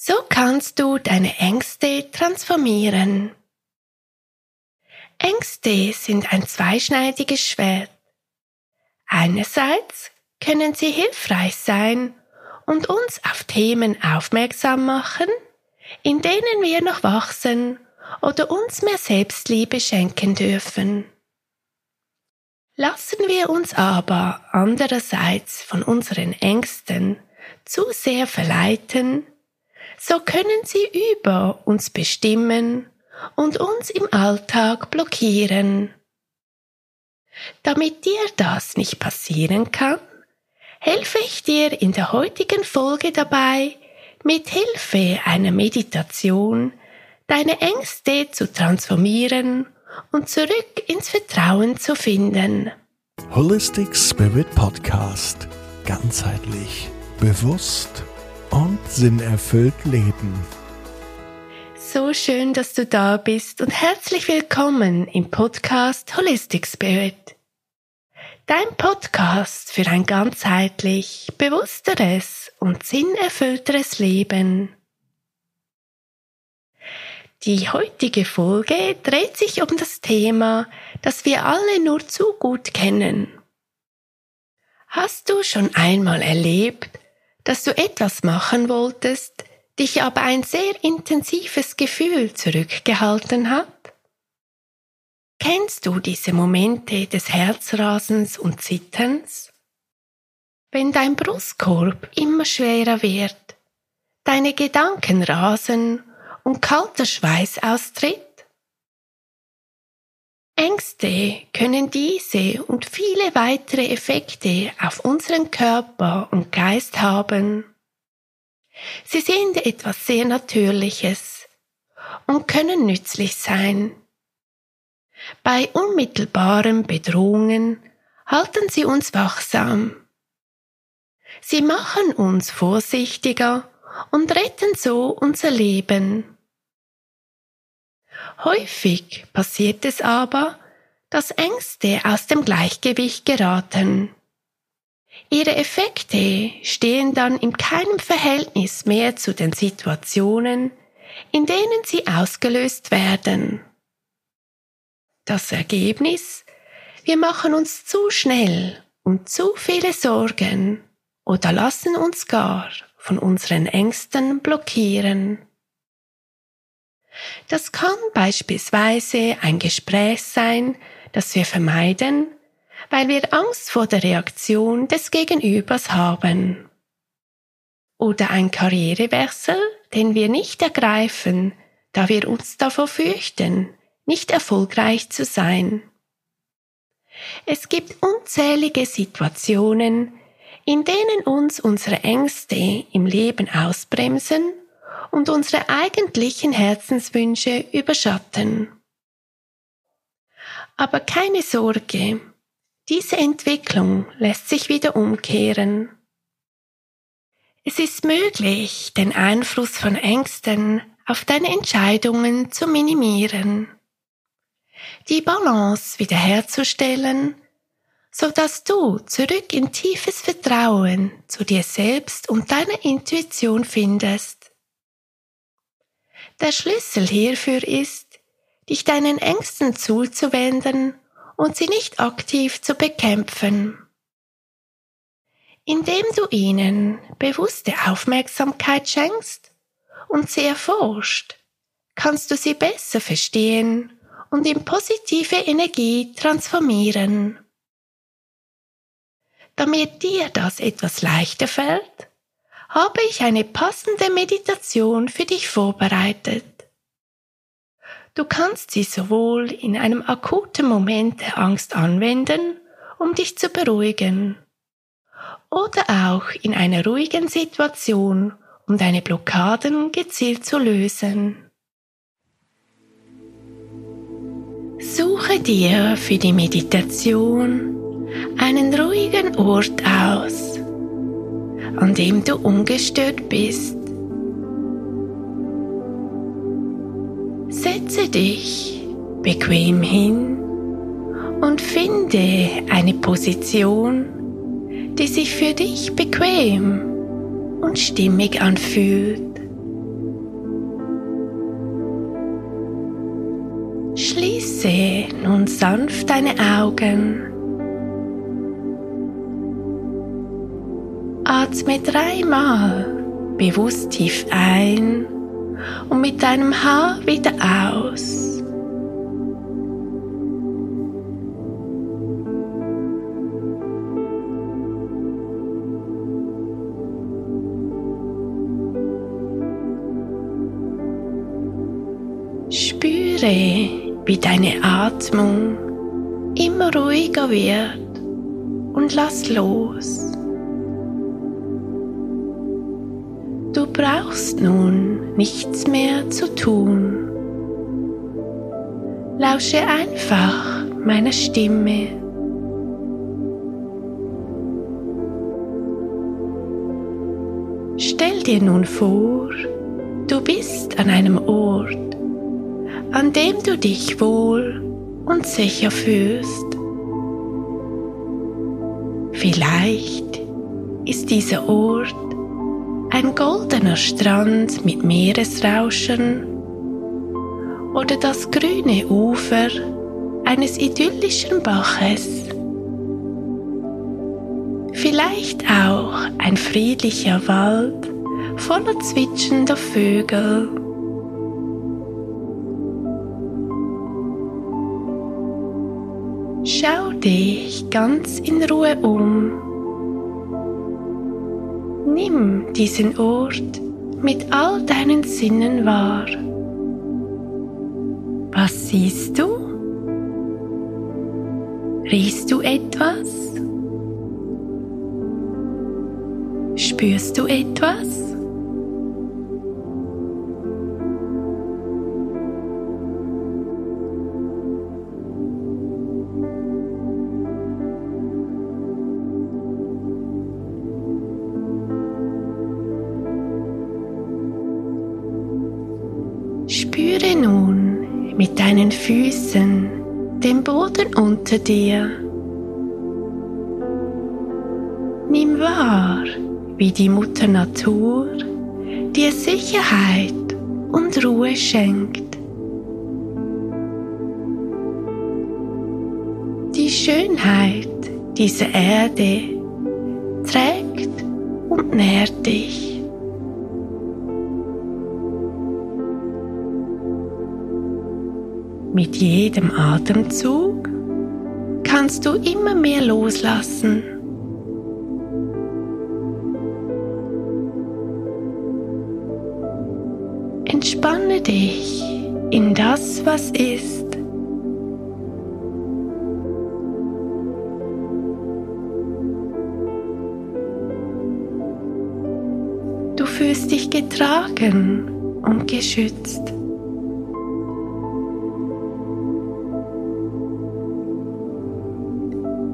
So kannst du deine Ängste transformieren. Ängste sind ein zweischneidiges Schwert. Einerseits können sie hilfreich sein und uns auf Themen aufmerksam machen, in denen wir noch wachsen oder uns mehr Selbstliebe schenken dürfen. Lassen wir uns aber andererseits von unseren Ängsten zu sehr verleiten, so können sie über uns bestimmen und uns im Alltag blockieren. Damit dir das nicht passieren kann, helfe ich dir in der heutigen Folge dabei, mit Hilfe einer Meditation deine Ängste zu transformieren und zurück ins Vertrauen zu finden. Holistic Spirit Podcast. Ganzheitlich, bewusst und sinnerfüllt leben. So schön, dass du da bist und herzlich willkommen im Podcast Holistic Spirit. Dein Podcast für ein ganzheitlich, bewussteres und sinnerfüllteres Leben. Die heutige Folge dreht sich um das Thema, das wir alle nur zu gut kennen. Hast du schon einmal erlebt, dass du etwas machen wolltest, dich aber ein sehr intensives Gefühl zurückgehalten hat? Kennst du diese Momente des Herzrasens und Zitterns? Wenn dein Brustkorb immer schwerer wird, deine Gedanken rasen und kalter Schweiß austritt? Ängste können diese und viele weitere Effekte auf unseren Körper und Geist haben. Sie sind etwas sehr Natürliches und können nützlich sein. Bei unmittelbaren Bedrohungen halten sie uns wachsam. Sie machen uns vorsichtiger und retten so unser Leben. Häufig passiert es aber, dass Ängste aus dem Gleichgewicht geraten. Ihre Effekte stehen dann in keinem Verhältnis mehr zu den Situationen, in denen sie ausgelöst werden. Das Ergebnis? Wir machen uns zu schnell und zu viele Sorgen oder lassen uns gar von unseren Ängsten blockieren. Das kann beispielsweise ein Gespräch sein, das wir vermeiden, weil wir Angst vor der Reaktion des Gegenübers haben. Oder ein Karrierewechsel, den wir nicht ergreifen, da wir uns davor fürchten, nicht erfolgreich zu sein. Es gibt unzählige Situationen, in denen uns unsere Ängste im Leben ausbremsen und unsere eigentlichen Herzenswünsche überschatten. Aber keine Sorge, diese Entwicklung lässt sich wieder umkehren. Es ist möglich, den Einfluss von Ängsten auf deine Entscheidungen zu minimieren, die Balance wiederherzustellen, so dass du zurück in tiefes Vertrauen zu dir selbst und deiner Intuition findest. Der Schlüssel hierfür ist, dich deinen Ängsten zuzuwenden und sie nicht aktiv zu bekämpfen. Indem du ihnen bewusste Aufmerksamkeit schenkst und sie erforscht, kannst du sie besser verstehen und in positive Energie transformieren. Damit dir das etwas leichter fällt, habe ich eine passende Meditation für dich vorbereitet. Du kannst sie sowohl in einem akuten Moment der Angst anwenden, um dich zu beruhigen, oder auch in einer ruhigen Situation, um deine Blockaden gezielt zu lösen. Suche dir für die Meditation einen ruhigen Ort aus an dem du ungestört bist. Setze dich bequem hin und finde eine Position, die sich für dich bequem und stimmig anfühlt. Schließe nun sanft deine Augen Atme dreimal bewusst tief ein und mit deinem Haar wieder aus. Spüre, wie deine Atmung immer ruhiger wird und lass los. Du brauchst nun nichts mehr zu tun. Lausche einfach meiner Stimme. Stell dir nun vor, du bist an einem Ort, an dem du dich wohl und sicher fühlst. Vielleicht ist dieser Ort ein goldener Strand mit Meeresrauschen oder das grüne Ufer eines idyllischen Baches. Vielleicht auch ein friedlicher Wald voller zwitschender Vögel. Schau dich ganz in Ruhe um. Nimm diesen Ort mit all deinen Sinnen wahr. Was siehst du? Riechst du etwas? Spürst du etwas? Spüre nun mit deinen Füßen den Boden unter dir. Nimm wahr, wie die Mutter Natur dir Sicherheit und Ruhe schenkt. Die Schönheit dieser Erde trägt und nährt dich. Mit jedem Atemzug kannst du immer mehr loslassen. Entspanne dich in das, was ist. Du fühlst dich getragen und geschützt.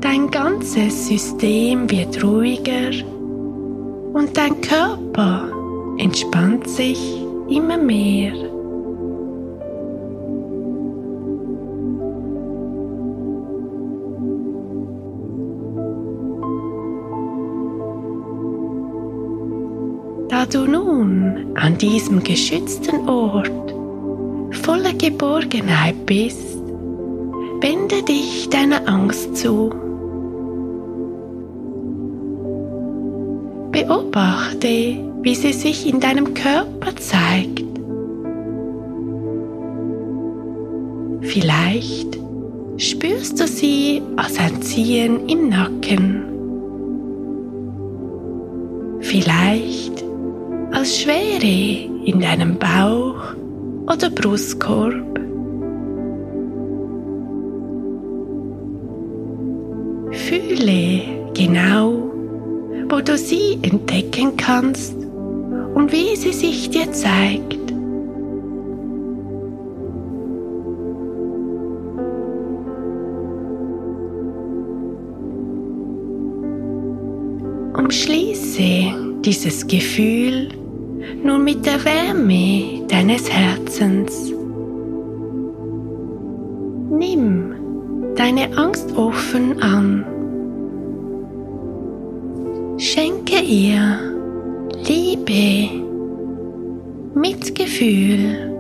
Dein ganzes System wird ruhiger und dein Körper entspannt sich immer mehr. Da du nun an diesem geschützten Ort voller Geborgenheit bist, wende dich deiner Angst zu. Beobachte, wie sie sich in deinem Körper zeigt. Vielleicht spürst du sie als ein Ziehen im Nacken. Vielleicht als Schwere in deinem Bauch oder Brustkorb. Fühle genau, wo du sie entdecken kannst und wie sie sich dir zeigt. Umschließe dieses Gefühl nun mit der Wärme deines Herzens. Nimm deine Angst offen an. Schenke ihr Liebe, Mitgefühl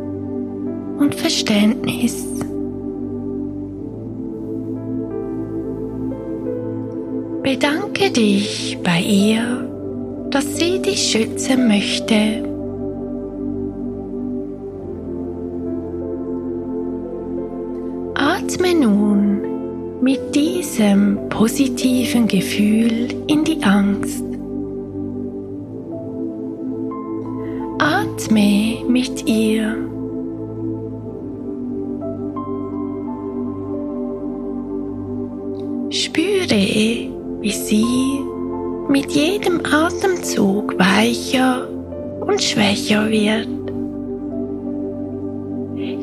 und Verständnis. Bedanke dich bei ihr, dass sie dich schützen möchte. Atme nun mit diesem positiven Gefühl in die Angst. Atme mit ihr. Spüre, wie sie mit jedem Atemzug weicher und schwächer wird.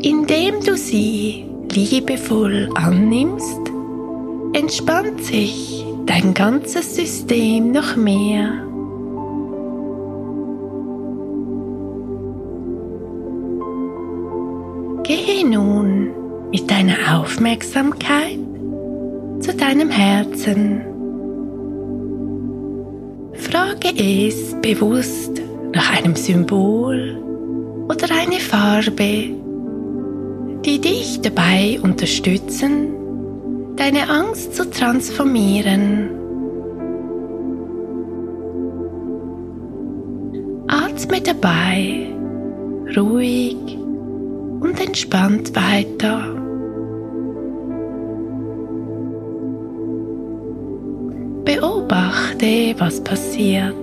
Indem du sie liebevoll annimmst, entspannt sich dein ganzes System noch mehr. Gehe nun mit deiner Aufmerksamkeit zu deinem Herzen. Frage es bewusst nach einem Symbol oder eine Farbe, die dich dabei unterstützen, deine Angst zu transformieren. Atme dabei ruhig und entspannt weiter. Beobachte, was passiert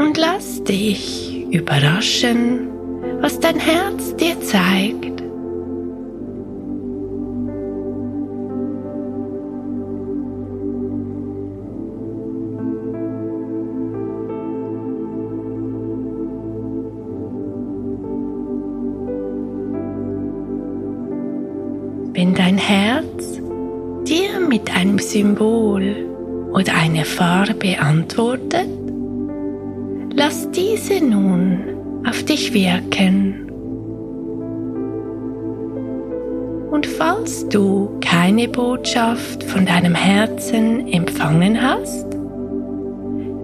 und lass dich überraschen, was dein Herz dir zeigt. Wenn dein Herz dir mit einem Symbol oder eine Farbe antwortet, lass diese nun auf dich wirken. Und falls du keine Botschaft von deinem Herzen empfangen hast,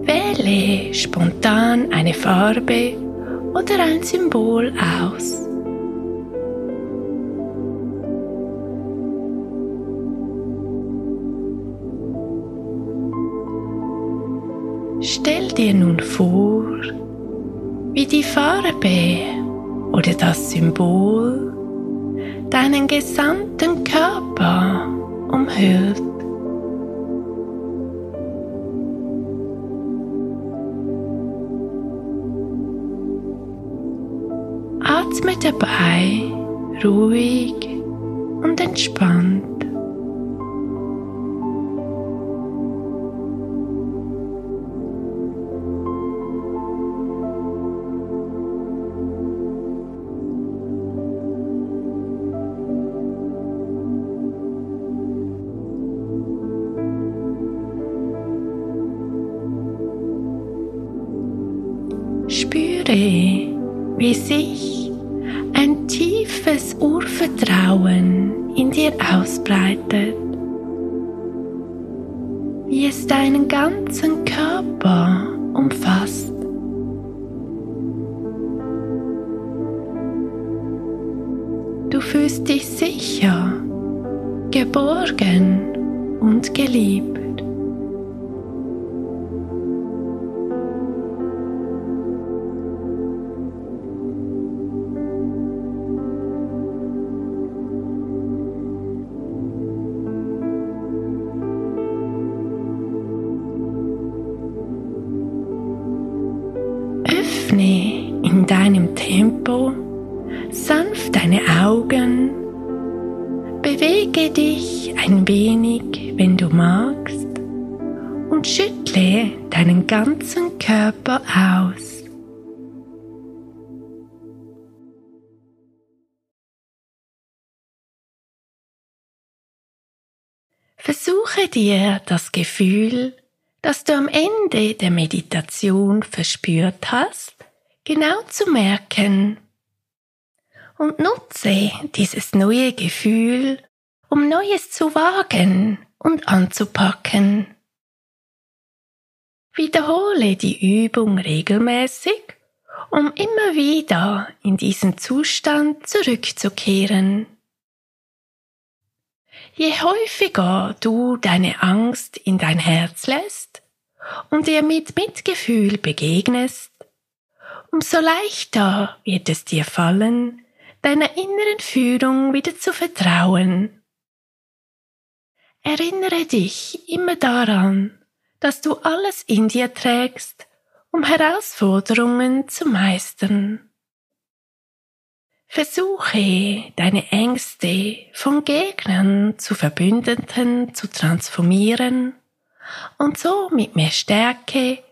wähle spontan eine Farbe oder ein Symbol aus. Stell dir nun vor, wie die Farbe oder das Symbol deinen gesamten Körper umhüllt. Atme dabei ruhig und entspannt. Wie sich ein tiefes Urvertrauen in dir ausbreitet, wie es deinen ganzen Körper umfasst. Du fühlst dich sicher, geborgen und geliebt. Bewege dich ein wenig, wenn du magst, und schüttle deinen ganzen Körper aus. Versuche dir das Gefühl, das du am Ende der Meditation verspürt hast, genau zu merken. Und nutze dieses neue Gefühl, um Neues zu wagen und anzupacken. Wiederhole die Übung regelmäßig, um immer wieder in diesen Zustand zurückzukehren. Je häufiger du deine Angst in dein Herz lässt und ihr mit Mitgefühl begegnest, umso leichter wird es dir fallen, deiner inneren Führung wieder zu vertrauen. Erinnere dich immer daran, dass du alles in dir trägst, um Herausforderungen zu meistern. Versuche deine Ängste von Gegnern zu Verbündeten zu transformieren und so mit mehr Stärke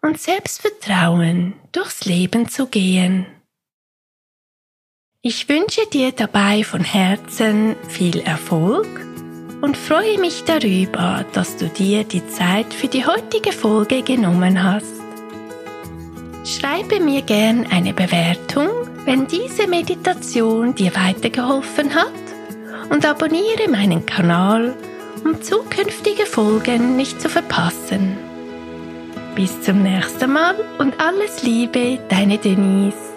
und Selbstvertrauen durchs Leben zu gehen. Ich wünsche dir dabei von Herzen viel Erfolg und freue mich darüber, dass du dir die Zeit für die heutige Folge genommen hast. Schreibe mir gern eine Bewertung, wenn diese Meditation dir weitergeholfen hat und abonniere meinen Kanal, um zukünftige Folgen nicht zu verpassen. Bis zum nächsten Mal und alles Liebe, deine Denise.